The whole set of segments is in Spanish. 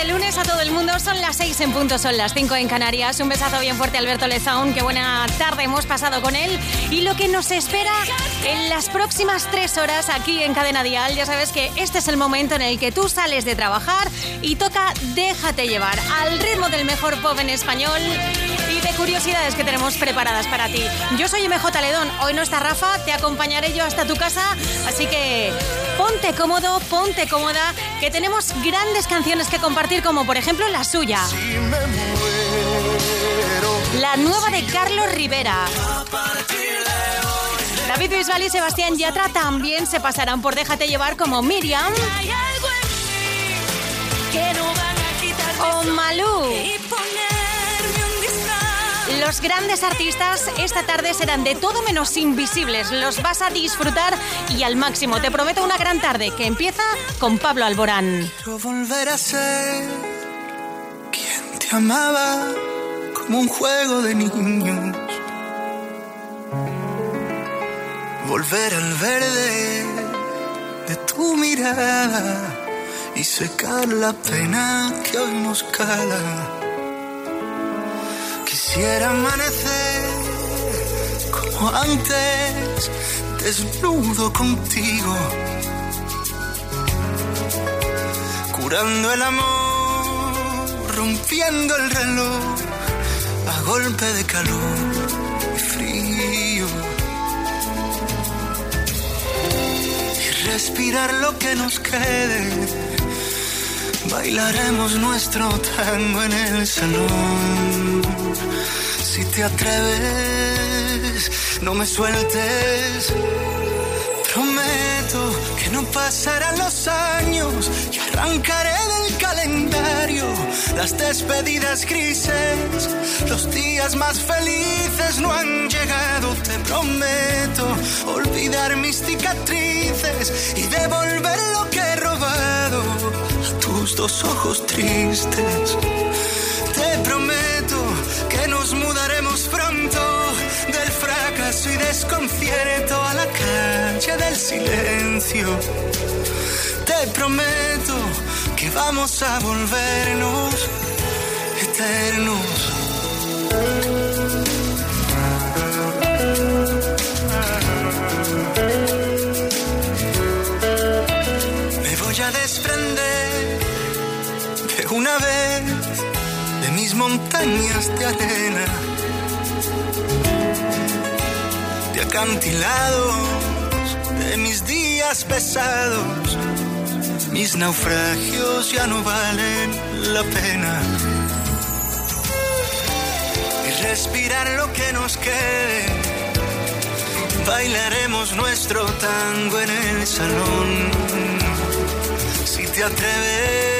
de lunes a todo el mundo. Son las 6 en punto, son las 5 en Canarias. Un besazo bien fuerte Alberto Lezaun. Qué buena tarde hemos pasado con él. Y lo que nos espera en las próximas tres horas aquí en Cadena Dial. Ya sabes que este es el momento en el que tú sales de trabajar y toca Déjate llevar al ritmo del mejor pop español curiosidades que tenemos preparadas para ti. Yo soy MJ Ledón. Hoy no está Rafa. Te acompañaré yo hasta tu casa. Así que ponte cómodo, ponte cómoda, que tenemos grandes canciones que compartir, como por ejemplo la suya. La nueva de Carlos Rivera. David Bisbal y Sebastián Yatra también se pasarán por Déjate llevar como Miriam. O Malú. Los grandes artistas esta tarde serán de todo menos invisibles. Los vas a disfrutar y al máximo. Te prometo una gran tarde que empieza con Pablo Alborán. Quiero volver a ser quien te amaba como un juego de niños. Volver al verde de tu mirada y secar la pena que hoy nos cala Quisiera amanecer como antes, desnudo contigo, curando el amor, rompiendo el reloj a golpe de calor y frío. Y respirar lo que nos quede. Bailaremos nuestro tango en el salón si te atreves, no me sueltes. Prometo que no pasarán los años y arrancaré del calendario las despedidas grises. Los días más felices no han llegado, te prometo olvidar mis cicatrices y devolver lo que he robado ojos tristes. Te prometo que nos mudaremos pronto del fracaso y desconcierto a la calle del silencio. Te prometo que vamos a volvernos eternos. Una vez de mis montañas de arena, de acantilados, de mis días pesados. Mis naufragios ya no valen la pena. Y respirar lo que nos quede. Bailaremos nuestro tango en el salón. Si te atreves,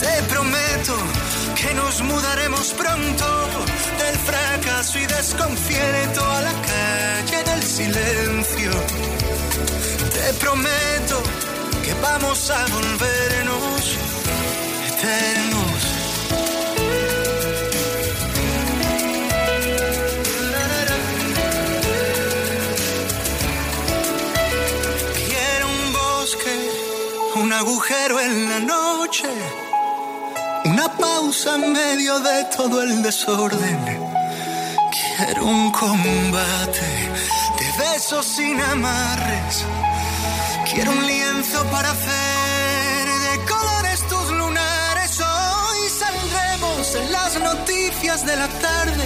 Te prometo que nos mudaremos pronto del fracaso y desconcierto a la calle del silencio. Te prometo que vamos a volvernos eternos. Quiero un bosque, un agujero en la noche, una pausa en medio de todo el desorden. Quiero un combate de besos sin amarres. Quiero un lienzo para hacer de colores tus lunares. Hoy saldremos en las noticias de la tarde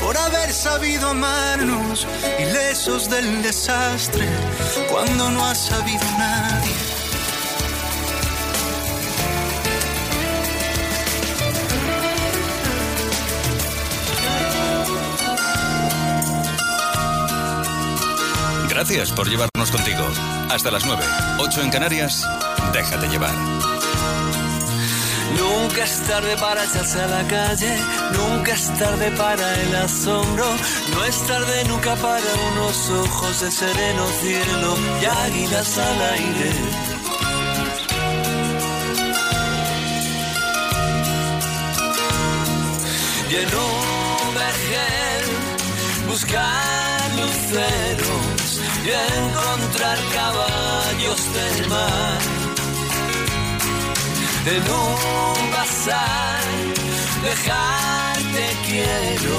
por haber sabido amarnos, ilesos del desastre, cuando no ha sabido nadie. Gracias por llevarnos contigo. Hasta las 9, 8 en Canarias, déjate llevar. Nunca es tarde para echarse a la calle, nunca es tarde para el asombro, no es tarde nunca para unos ojos de sereno cielo y águilas al aire. Y en un vergel buscar luceros y encontrar caballos del mar. En un bazar, dejarte quiero,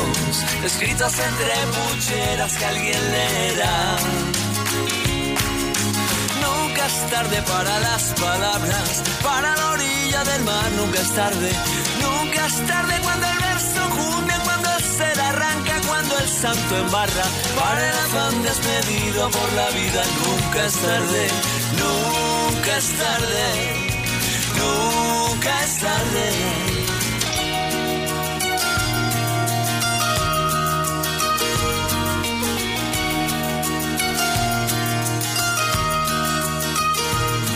escritos entre pucheras que alguien leerá. Nunca es tarde para las palabras, para la orilla del mar, nunca es tarde, nunca es tarde cuando el verso junte, cuando el ser arranca, el santo embarra, para el afán despedido por la vida, nunca es tarde, nunca es tarde nunca es tarde.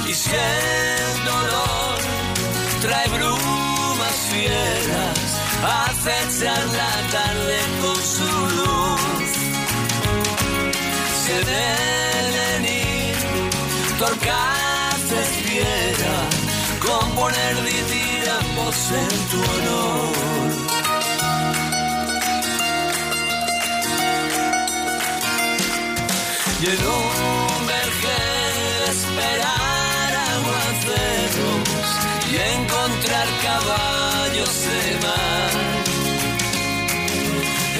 Y si el dolor trae brumas fieras, acechan la componer ambos en tu honor. Y en un vergel esperar aguaceros y encontrar caballos de mar.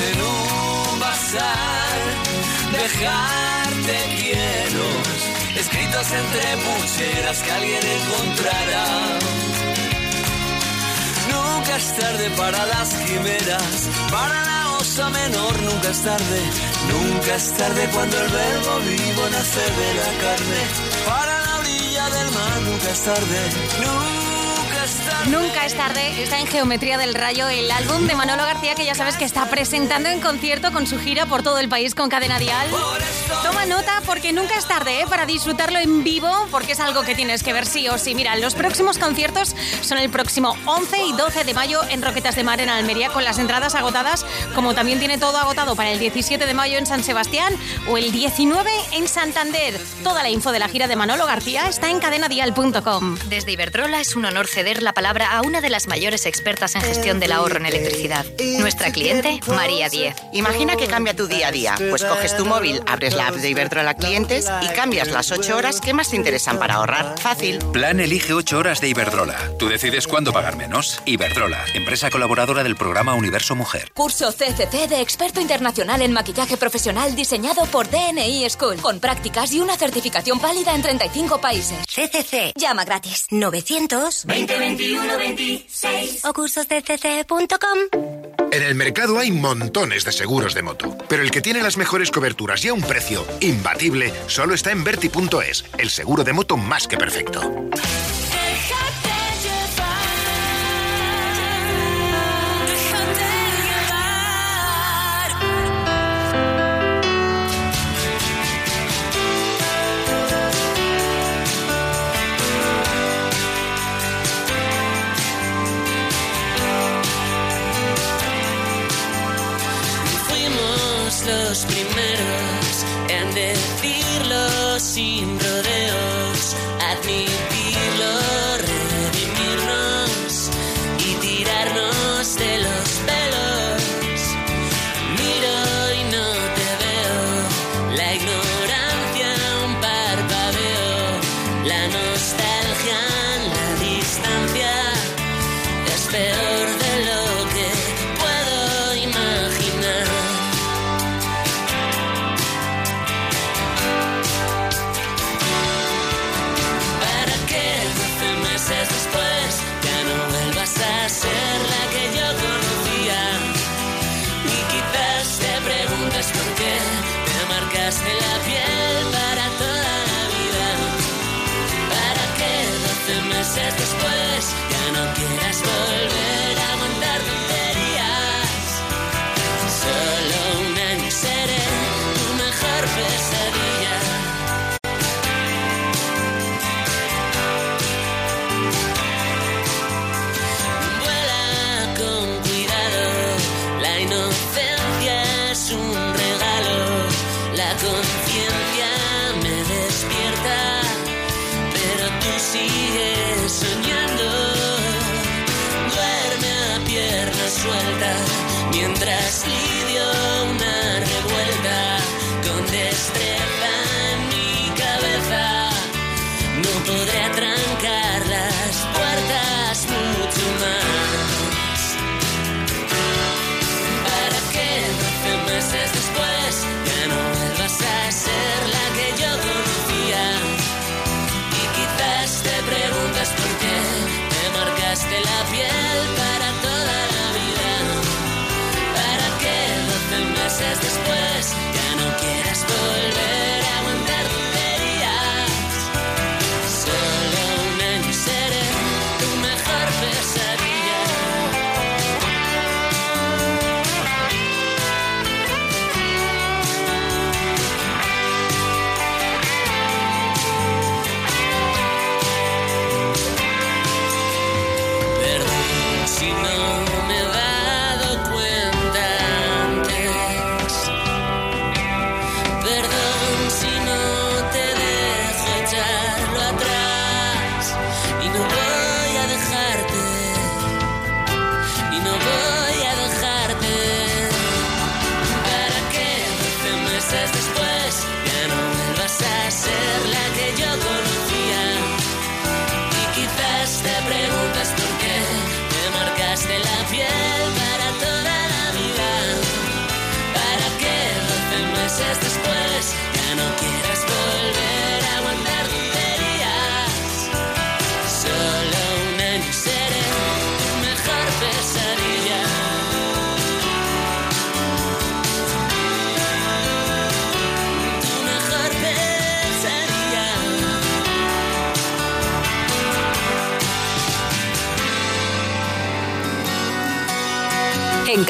En un bazar dejarte escritos entre pucheras que alguien encontrará. Nunca es tarde para las quimeras, para la osa menor nunca es tarde, nunca es tarde cuando el verbo vivo nace de la carne, para la orilla del mar nunca es tarde, nunca es tarde. Nunca es tarde, está en Geometría del Rayo el álbum de Manolo García que ya sabes que está presentando en concierto con su gira por todo el país con Cadena Dial. Toma nota porque nunca es tarde ¿eh? para disfrutarlo en vivo, porque es algo que tienes que ver sí o sí. Mira, los próximos conciertos son el próximo 11 y 12 de mayo en Roquetas de Mar en Almería, con las entradas agotadas, como también tiene todo agotado para el 17 de mayo en San Sebastián o el 19 en Santander. Toda la info de la gira de Manolo García está en cadenadial.com. Desde Iberdrola es un honor ceder la palabra a una de las mayores expertas en gestión del ahorro en electricidad. Nuestra cliente, María Diez. Imagina que cambia tu día a día. Pues coges tu móvil, abres la app de Iberdrola Clientes y cambias las 8 horas que más te interesan para ahorrar. Fácil. Plan Elige 8 horas de Iberdrola. Tú decides cuándo pagar menos. Iberdrola, empresa colaboradora del programa Universo Mujer. Curso CCC de experto internacional en maquillaje profesional diseñado por DNI School, con prácticas y una certificación válida en 35 países. CCC. Llama gratis. 900 2021 26 o cursoscc.com. En el mercado hay montones de seguros de moto, pero el que tiene las mejores coberturas y a un precio imbatible solo está en Verti.es, el seguro de moto más que perfecto.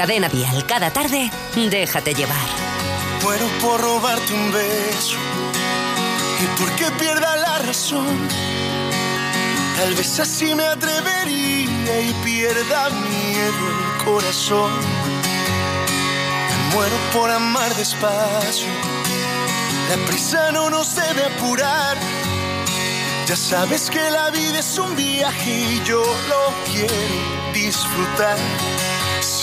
Cadena Dial, cada tarde, déjate llevar. Muero por robarte un beso y porque pierda la razón. Tal vez así me atrevería y pierda miedo el corazón. Muero por amar despacio. La prisa no nos debe apurar. Ya sabes que la vida es un viaje y yo lo quiero disfrutar.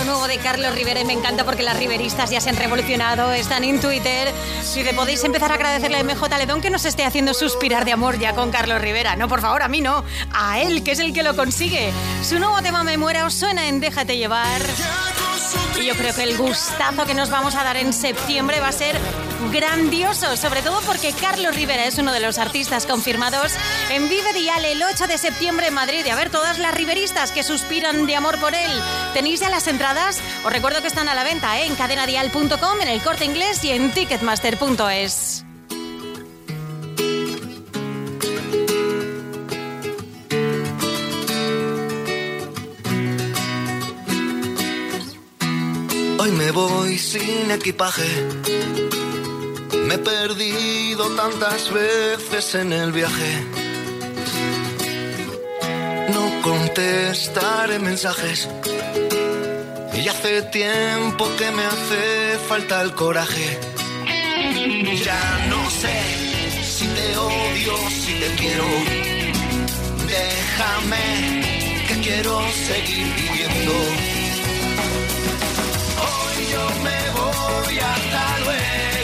lo nuevo de Carlos Rivera y me encanta porque las riveristas ya se han revolucionado, están en Twitter. Si te podéis empezar a agradecerle a MJ Ledón que nos esté haciendo suspirar de amor ya con Carlos Rivera. No, por favor, a mí no, a él, que es el que lo consigue. Su nuevo tema Me Muera os suena en Déjate llevar. Y yo creo que el gustazo que nos vamos a dar en septiembre va a ser grandioso, sobre todo porque Carlos Rivera es uno de los artistas confirmados en Vive Dial el 8 de septiembre en Madrid. Y a ver, todas las riveristas que suspiran de amor por él, ¿tenéis ya las entradas? Os recuerdo que están a la venta ¿eh? en cadenadial.com, en el corte inglés y en ticketmaster.es. Hoy me voy sin equipaje. Me he perdido tantas veces en el viaje. No contestaré mensajes. Y hace tiempo que me hace falta el coraje. Ya no sé si te odio, si te quiero. Déjame que quiero seguir viviendo. Hoy yo me voy hasta luego.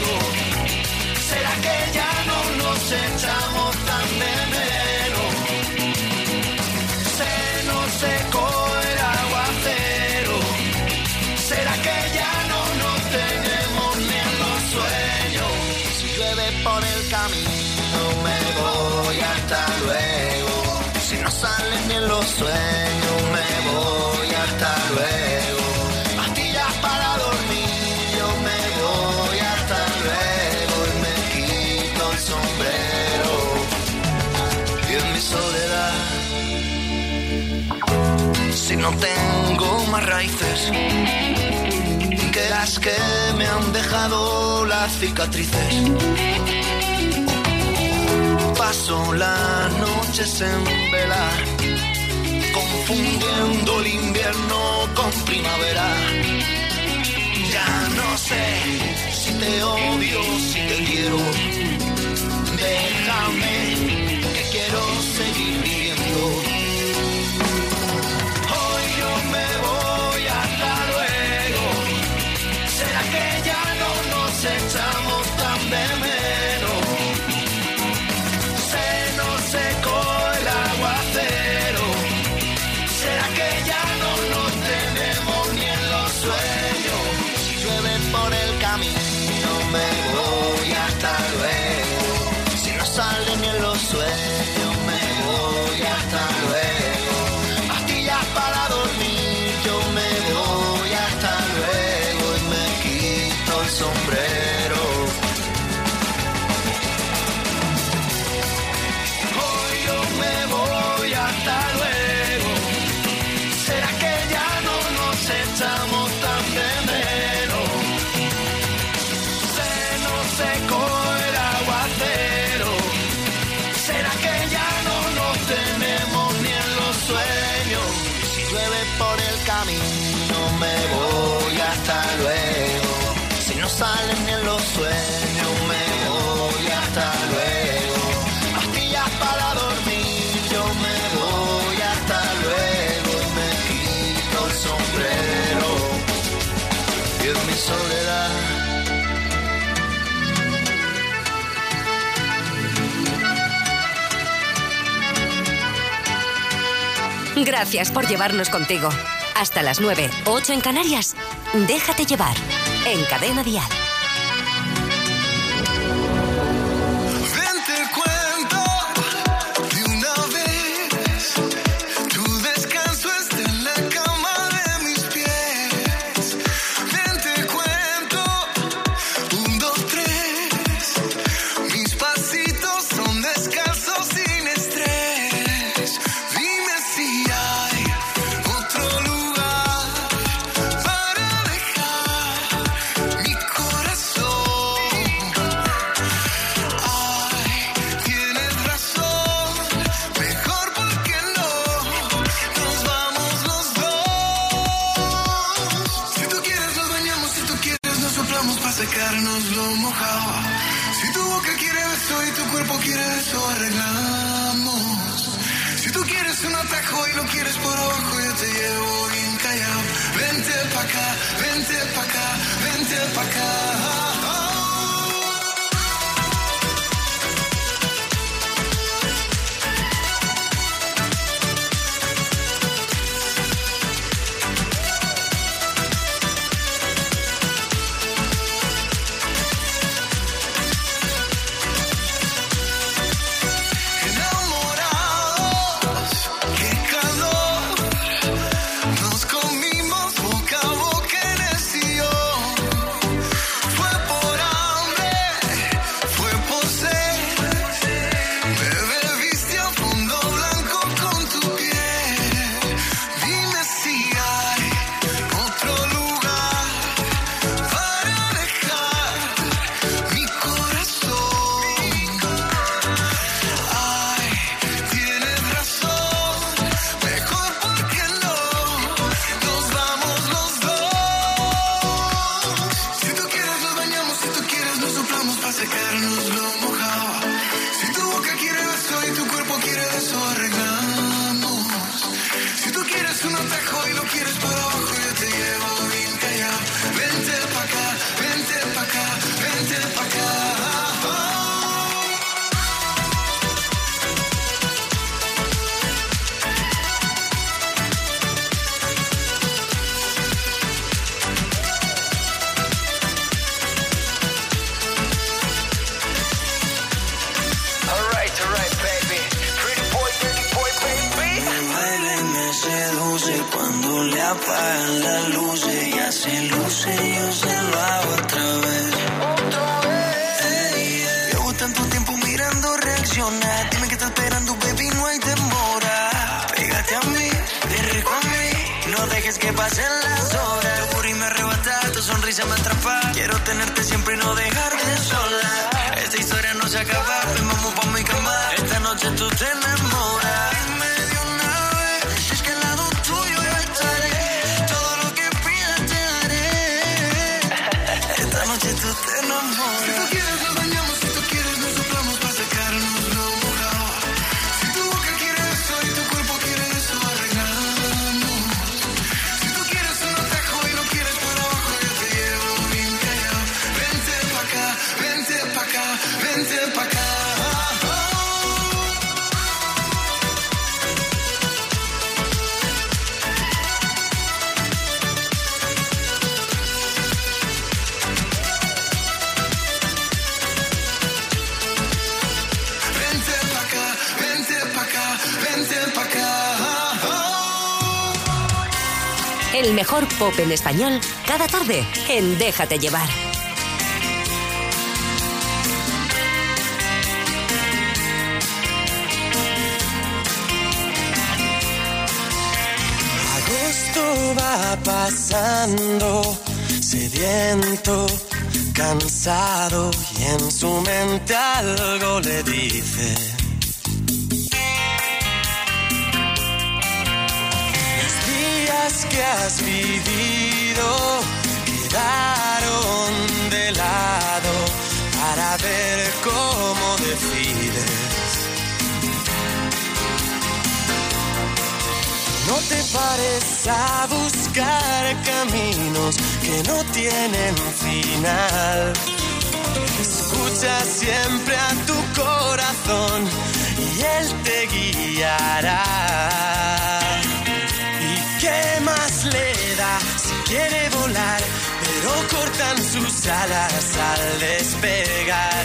Sueños me voy hasta luego. Pastillas para dormir, yo me voy hasta luego y me quito el sombrero. Y en mi soledad, si no tengo más raíces que las que me han dejado las cicatrices. Paso las noches en velar, confundiendo el invierno con primavera. Ya no sé si te odio, si te quiero. Déjame salen ni en los sueños me voy hasta luego. Pastillas para dormir yo me voy hasta luego y me quito el sombrero. Y en mi soledad Gracias por llevarnos contigo. Hasta las 9, 8 en Canarias. Déjate llevar. En Cadena Dial. to. pop en español cada tarde en Déjate llevar. Agosto va pasando, sediento, cansado y en su mente algo le dice has vivido quedaron de lado para ver cómo decides. No te pares a buscar caminos que no tienen final. Escucha siempre a tu corazón y él te guiará. quiere volar, pero cortan sus alas al despegar.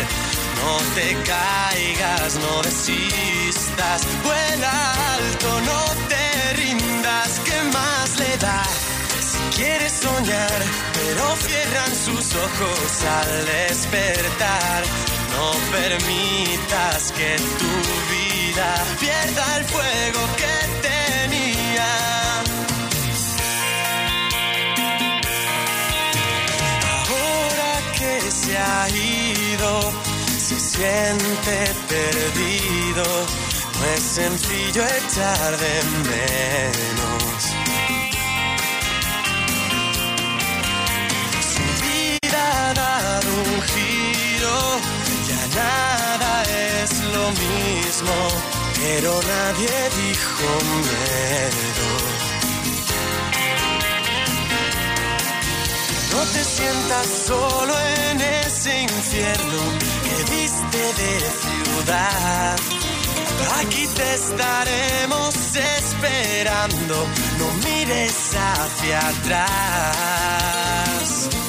No te caigas, no desistas, vuela alto, no te rindas, ¿qué más le da? Si quieres soñar, pero cierran sus ojos al despertar. No permitas que tu vida pierda el fuego que tenía. ha ido, se siente perdido, no es sencillo echar de menos. Su vida ha dado un giro, ya nada es lo mismo, pero nadie dijo miedo. No te sientas solo en ese infierno que viste de ciudad. Aquí te estaremos esperando, no mires hacia atrás.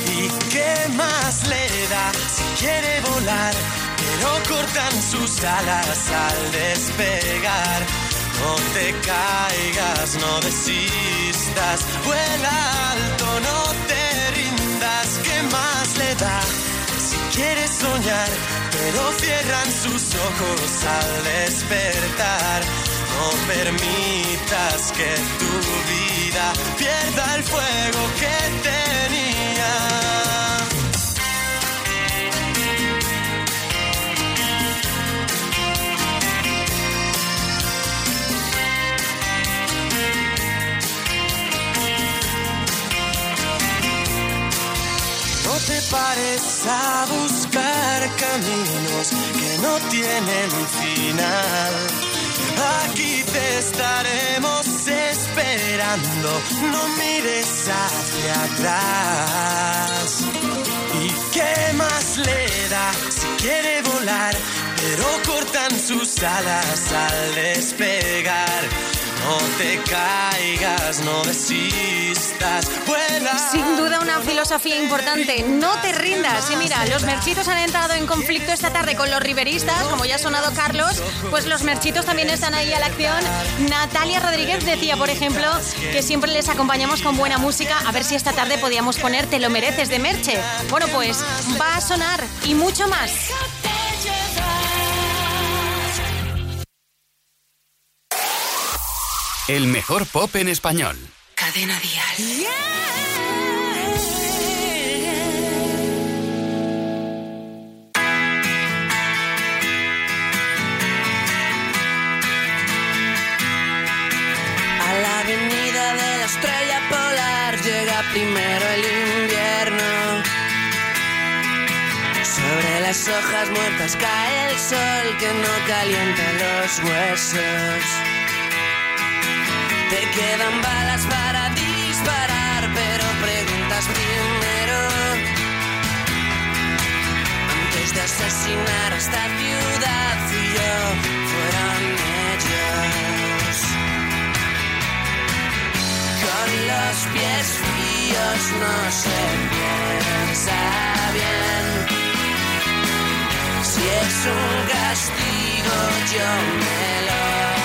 ¿Y qué más le da si quiere volar? Pero cortan sus alas al despegar. No te caigas, no desistas, vuela alto, no te rindas. ¿Qué más le da si quieres soñar? Pero cierran sus ojos al despertar. No permitas que tu vida pierda el fuego que tenía. Te pares a buscar caminos que no tienen final. Aquí te estaremos esperando, no mires hacia atrás. ¿Y qué más le da si quiere volar? Pero cortan sus alas al despegar. No te caigas, no desistas, vuela. Sin duda una filosofía importante, no te rindas. Y mira, los merchitos han entrado en conflicto esta tarde con los riveristas, como ya ha sonado Carlos, pues los merchitos también están ahí a la acción. Natalia Rodríguez decía, por ejemplo, que siempre les acompañamos con buena música, a ver si esta tarde podíamos poner Te lo mereces de Merche. Bueno, pues va a sonar y mucho más. El mejor pop en español. Cadena Dial. A la avenida de la estrella polar llega primero el invierno. Sobre las hojas muertas cae el sol que no calienta los huesos. Te quedan balas para disparar, pero preguntas primero. Antes de asesinar a esta ciudad, fui yo, fueron ellos. Con los pies fríos no se piensa bien. Si es un castigo, yo me lo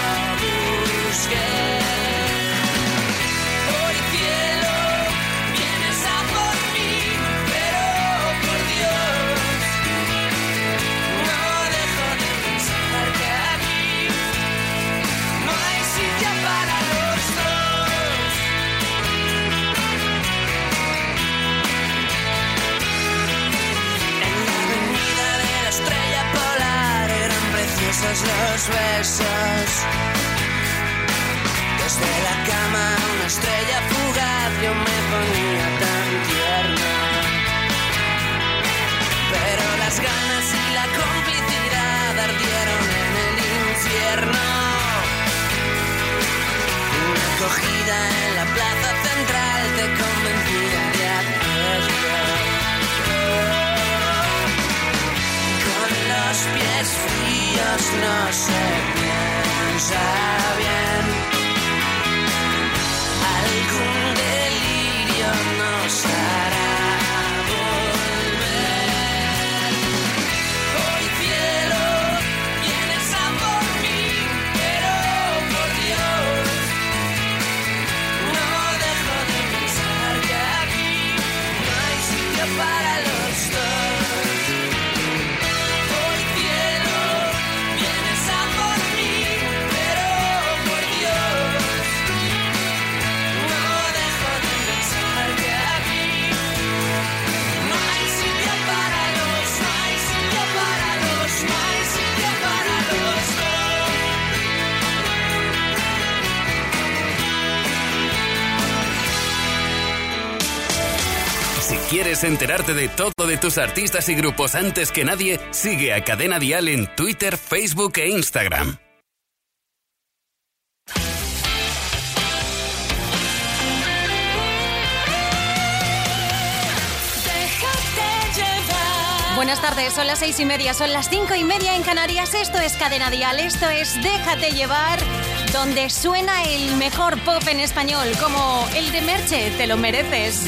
Enterarte de todo de tus artistas y grupos antes que nadie? Sigue a Cadena Dial en Twitter, Facebook e Instagram. Buenas tardes, son las seis y media, son las cinco y media en Canarias. Esto es Cadena Dial, esto es Déjate llevar, donde suena el mejor pop en español, como el de Merche, te lo mereces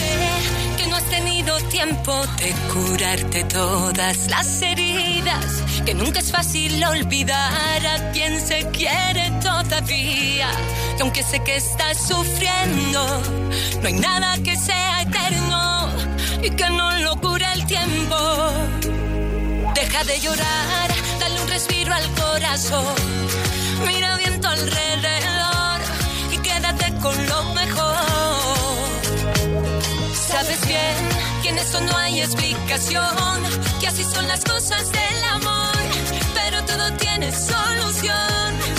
tiempo de curarte todas las heridas, que nunca es fácil olvidar a quien se quiere todavía. Y aunque sé que estás sufriendo, no hay nada que sea eterno y que no lo cure el tiempo. Deja de llorar, dale un respiro al corazón, mira bien tu alrededor y quédate con lo mejor. Sabes bien que en eso no hay explicación, que así son las cosas del amor, pero todo tiene solución.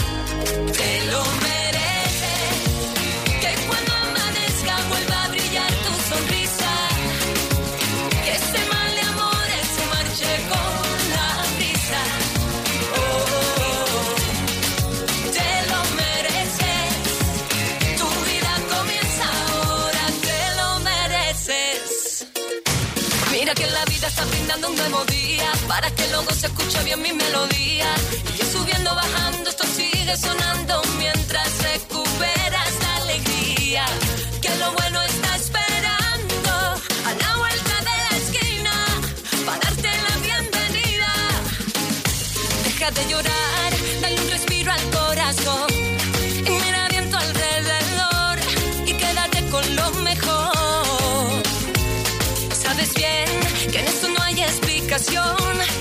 está brindando un nuevo día para que luego se escuche bien mi melodía. Y yo subiendo, bajando, esto sigue sonando comunicación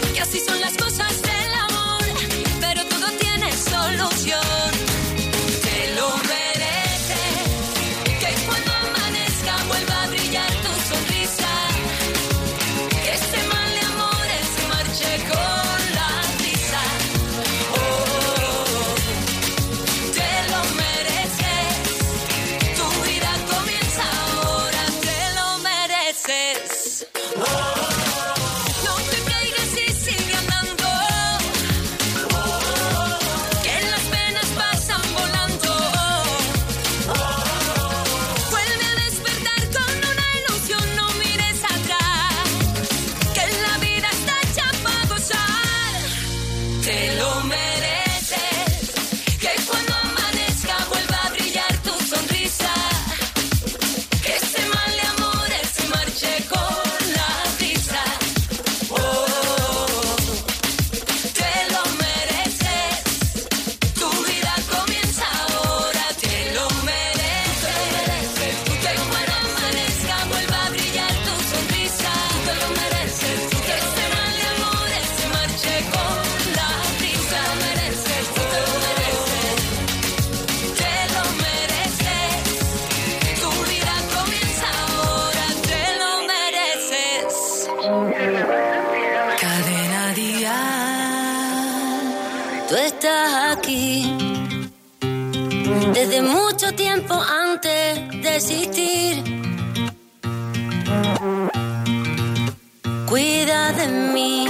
cuida de mí.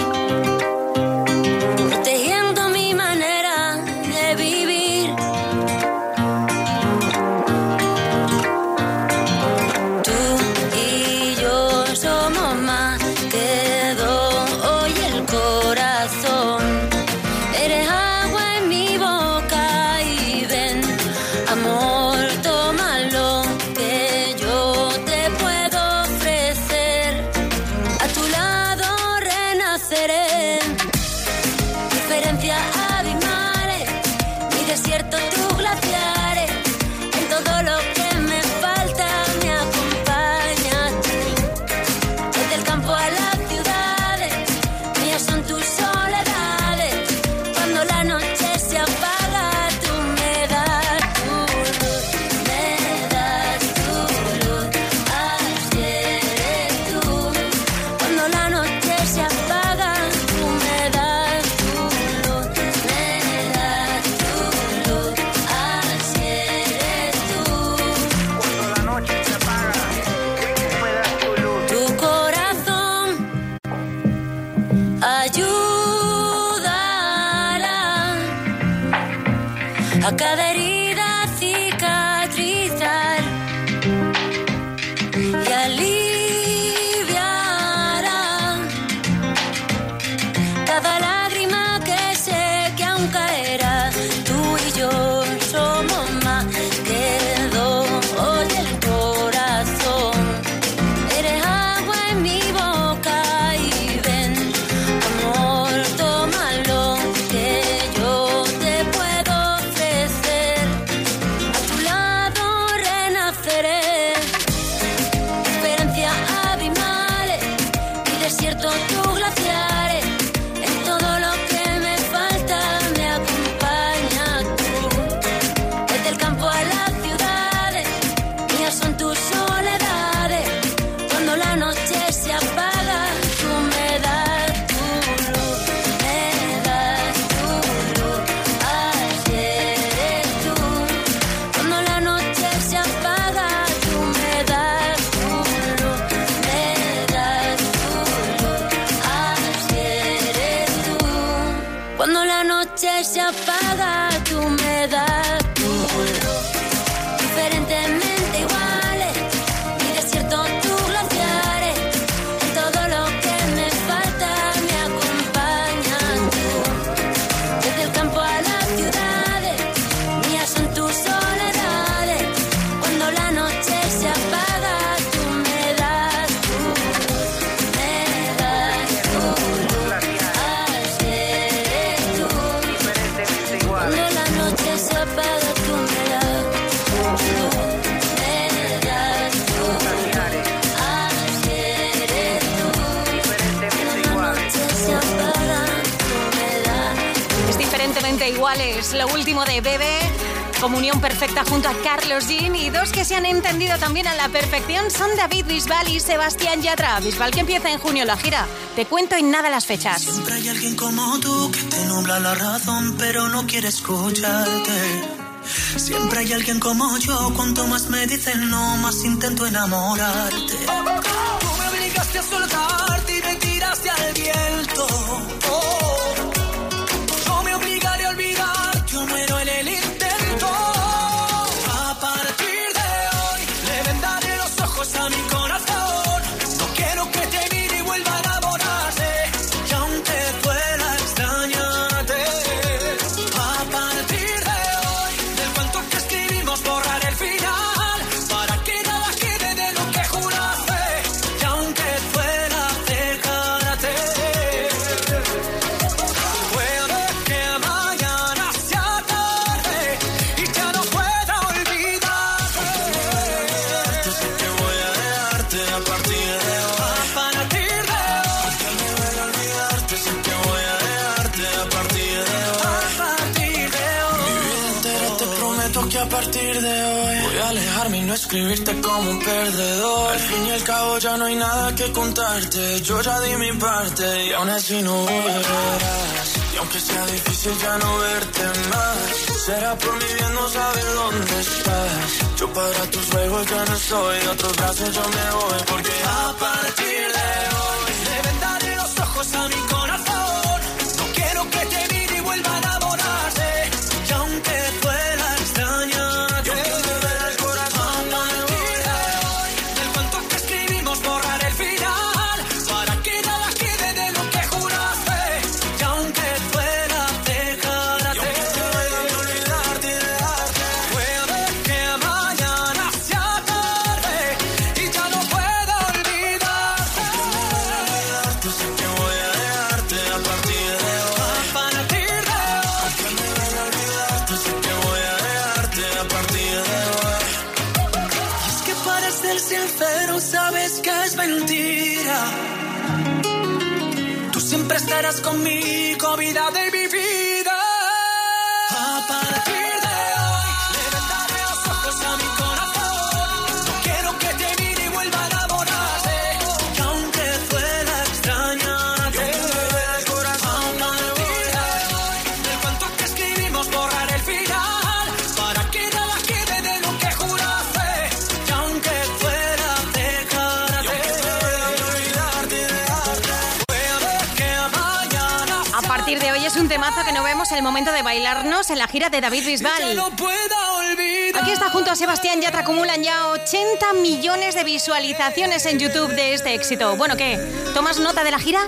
De Bebe, comunión perfecta junto a Carlos Jean y dos que se han entendido también a la perfección son David Bisbal y Sebastián Yatra. Bisbal que empieza en junio la gira. Te cuento en nada las fechas. Siempre hay alguien como tú que te nubla la razón, pero no quiere escucharte. Siempre hay alguien como yo, cuanto más me dicen no, más intento enamorarte. Tú me obligaste a soltarte alejarme y no escribirte como un perdedor. Al fin y al cabo ya no hay nada que contarte. Yo ya di mi parte y aún así no volverás. Y aunque sea difícil ya no verte más, será por mi bien no saber dónde estás. Yo para tus juegos ya no soy, de otros brazos yo me voy. Porque a partir de hoy le vendaré los ojos a mi corazón. No quiero que te mire y vuelva a sincero sabes que es mentira. Tú siempre estarás conmigo, vida de mi el momento de bailarnos en la gira de David Bisbal. no pueda olvidar. Aquí está junto a Sebastián Yatra, acumulan ya 80 millones de visualizaciones en YouTube de este éxito. Bueno, ¿qué? ¿Tomas nota de la gira?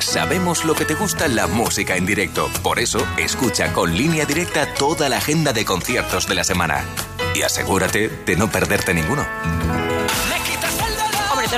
Sabemos lo que te gusta la música en directo. Por eso, escucha con línea directa toda la agenda de conciertos de la semana. Y asegúrate de no perderte ninguno.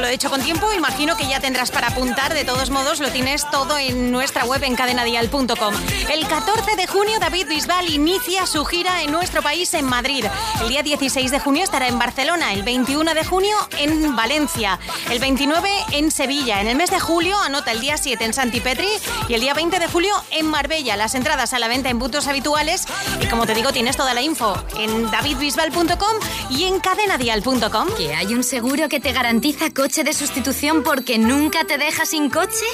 Lo he dicho con tiempo, imagino que ya tendrás para apuntar. De todos modos, lo tienes todo en nuestra web en cadenadial.com. El 14 de junio, David Bisbal inicia su gira en nuestro país en Madrid. El día 16 de junio estará en Barcelona, el 21 de junio en Valencia, el 29 en Sevilla. En el mes de julio, anota el día 7 en Santipetri y el día 20 de julio en Marbella. Las entradas a la venta en puntos habituales. Y como te digo, tienes toda la info en davidbisbal.com y en cadenadial.com. ¿Que hay un seguro que te garantiza de sustitución porque nunca te deja sin coche?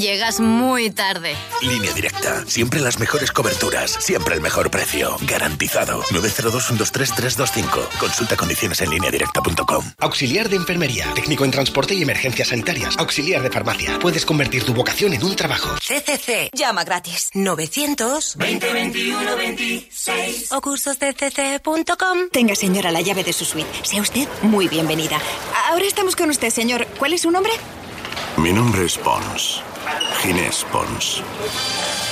Llegas muy tarde. Línea directa. Siempre las mejores coberturas. Siempre el mejor precio. Garantizado. 902-123-325. Consulta condiciones en línea directa.com. Auxiliar de enfermería. Técnico en transporte y emergencias sanitarias. Auxiliar de farmacia. Puedes convertir tu vocación en un trabajo. CCC. Llama gratis. 900 20 21 26. o cursosdcc.com. Tenga, señora, la llave de su suite. Sea usted muy bienvenida. Ahora estamos con usted, señor. ¿Cuál es su nombre? Mi nombre es Pons. Ginés Pons.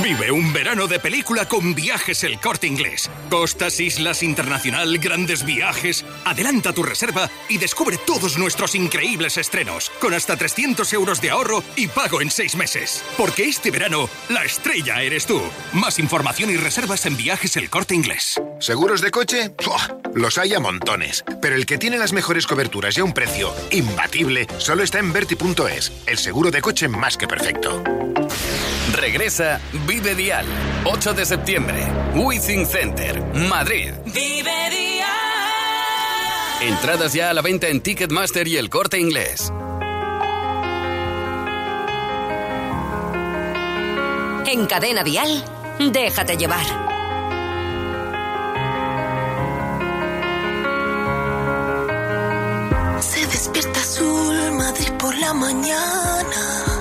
Vive un verano de película con viajes el corte inglés. Costas, islas, internacional, grandes viajes. Adelanta tu reserva y descubre todos nuestros increíbles estrenos. Con hasta 300 euros de ahorro y pago en seis meses. Porque este verano, la estrella eres tú. Más información y reservas en viajes el corte inglés. ¿Seguros de coche? ¡Puah! Los hay a montones. Pero el que tiene las mejores coberturas y a un precio imbatible solo está en Verti.es. El seguro de coche más que perfecto. Regresa Vive Dial, 8 de septiembre, Withing Center, Madrid. Vive Dial. Entradas ya a la venta en Ticketmaster y el corte inglés. En Cadena Dial, déjate llevar. Se despierta azul Madrid por la mañana.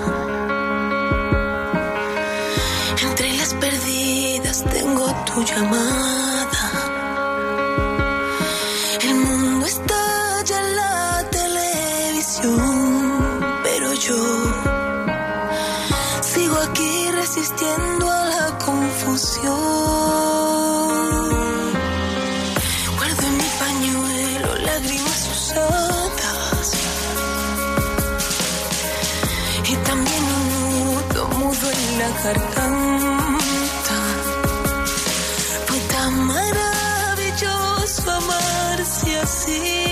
Tu llamada. El mundo estalla en la televisión, pero yo sigo aquí resistiendo a la confusión. Guardo en mi pañuelo lágrimas usadas y también un nudo mudo en la garganta. see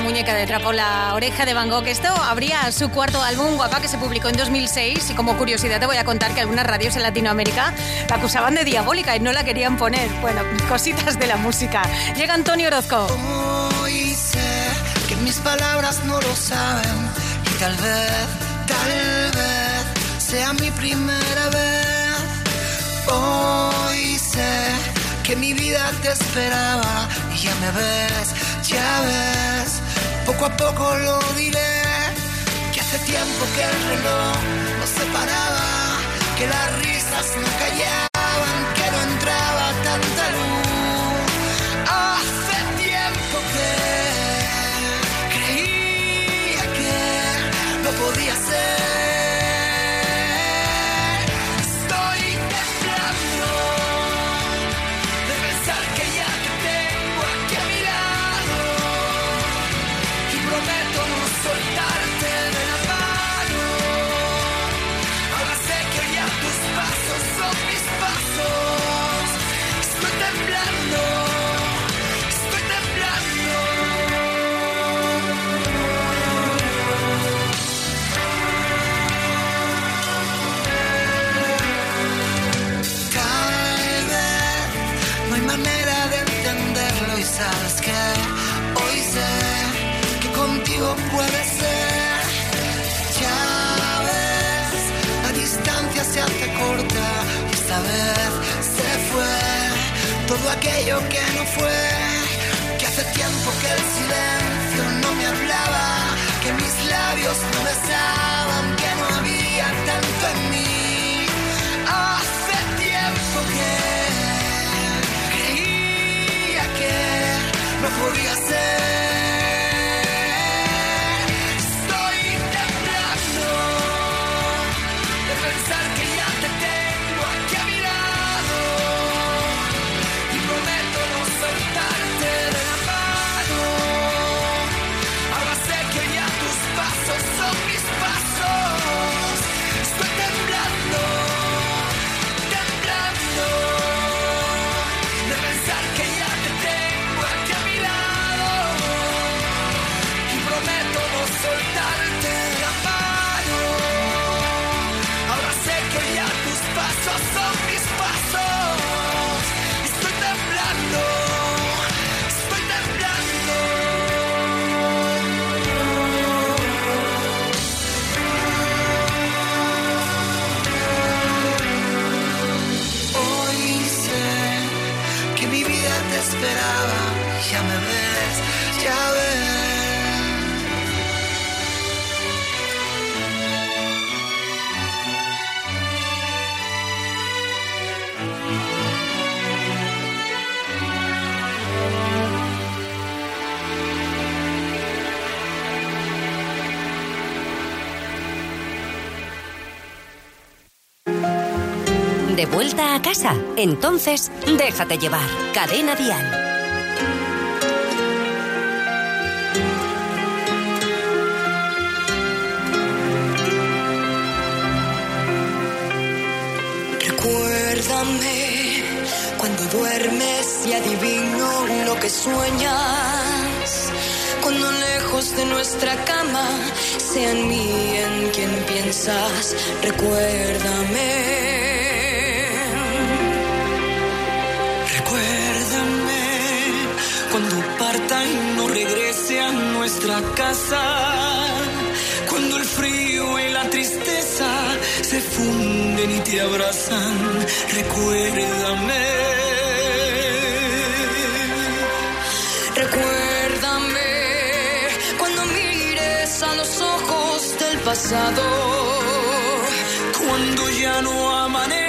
muñeca de trapo, la oreja de Van Gogh. Esto abría su cuarto álbum, Guapa, que se publicó en 2006. Y como curiosidad te voy a contar que algunas radios en Latinoamérica la acusaban de diabólica y no la querían poner. Bueno, cositas de la música. Llega Antonio Orozco. Hoy sé que mis palabras no lo saben y tal vez, tal vez sea mi primera vez. Hoy sé que mi vida te esperaba y ya me ves, ya ves poco a poco lo diré, que hace tiempo que el reloj nos separaba, que las risas no callaban aquello que no fue. de vuelta a casa. Entonces, déjate llevar. Cadena Dial. Recuérdame cuando duermes y adivino lo que sueñas. Cuando lejos de nuestra cama, sea en mí en quien piensas. Recuérdame. cuando parta y no regrese a nuestra casa, cuando el frío y la tristeza se funden y te abrazan, recuérdame. Recuérdame cuando mires a los ojos del pasado, cuando ya no amanece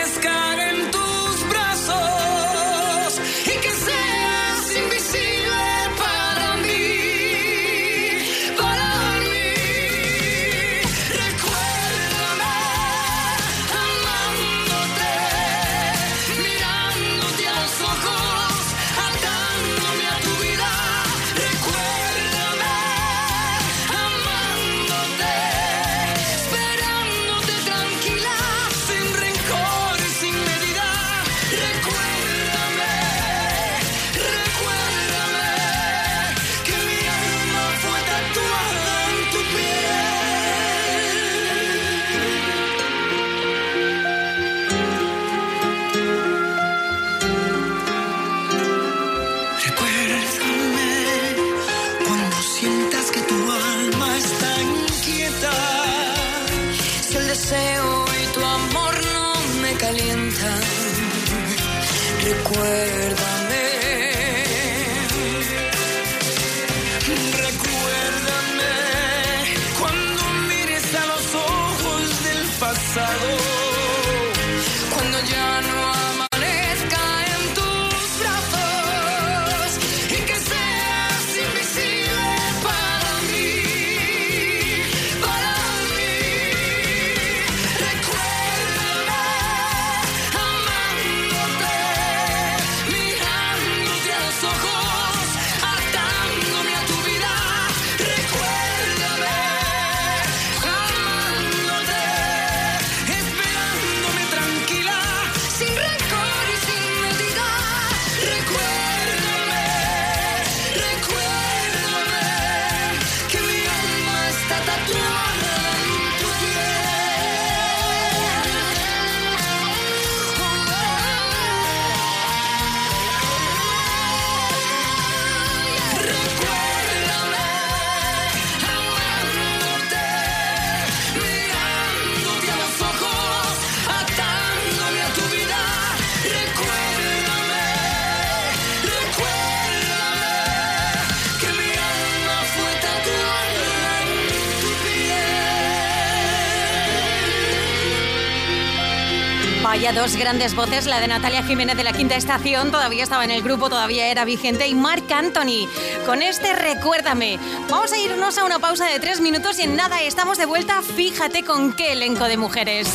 grandes voces, la de Natalia Jiménez de la Quinta Estación, todavía estaba en el grupo, todavía era vigente, y Marc Anthony, con este Recuérdame. Vamos a irnos a una pausa de tres minutos y en nada estamos de vuelta, fíjate con qué elenco de mujeres.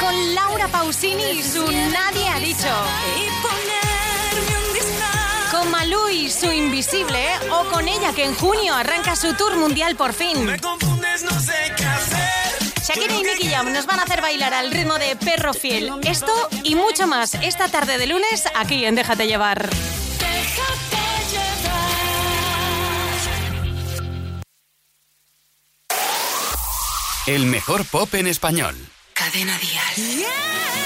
Con Laura Pausini y su Nadie ha dicho. Con Malú y su Invisible, o con ella que en junio arranca su tour mundial por fin. Me confundes, no sé qué. Shakira y Nicky Jam nos van a hacer bailar al ritmo de Perro Fiel. Esto y mucho más esta tarde de lunes aquí en Déjate Llevar. El mejor pop en español. Cadena Dial. Cada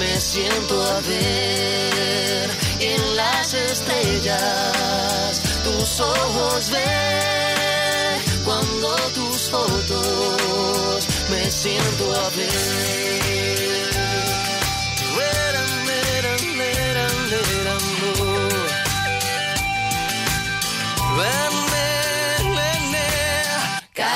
me siento a ver en las estrellas tus ojos ver cuando tus fotos me siento a ver.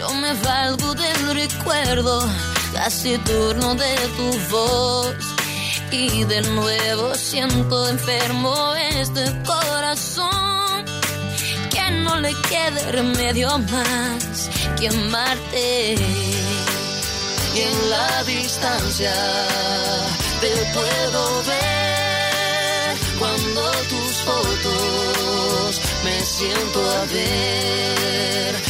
yo me valgo del recuerdo casi turno de tu voz. Y de nuevo siento enfermo este corazón que no le quede remedio más que amarte. y en la distancia te puedo ver cuando tus fotos me siento a ver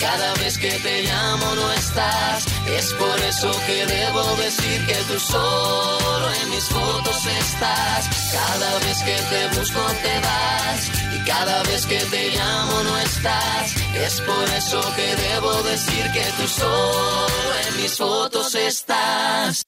cada vez que te llamo no estás. Es por eso que debo decir que tú solo en mis fotos estás. Cada vez que te busco te vas y cada vez que te llamo no estás. Es por eso que debo decir que tú solo en mis fotos estás.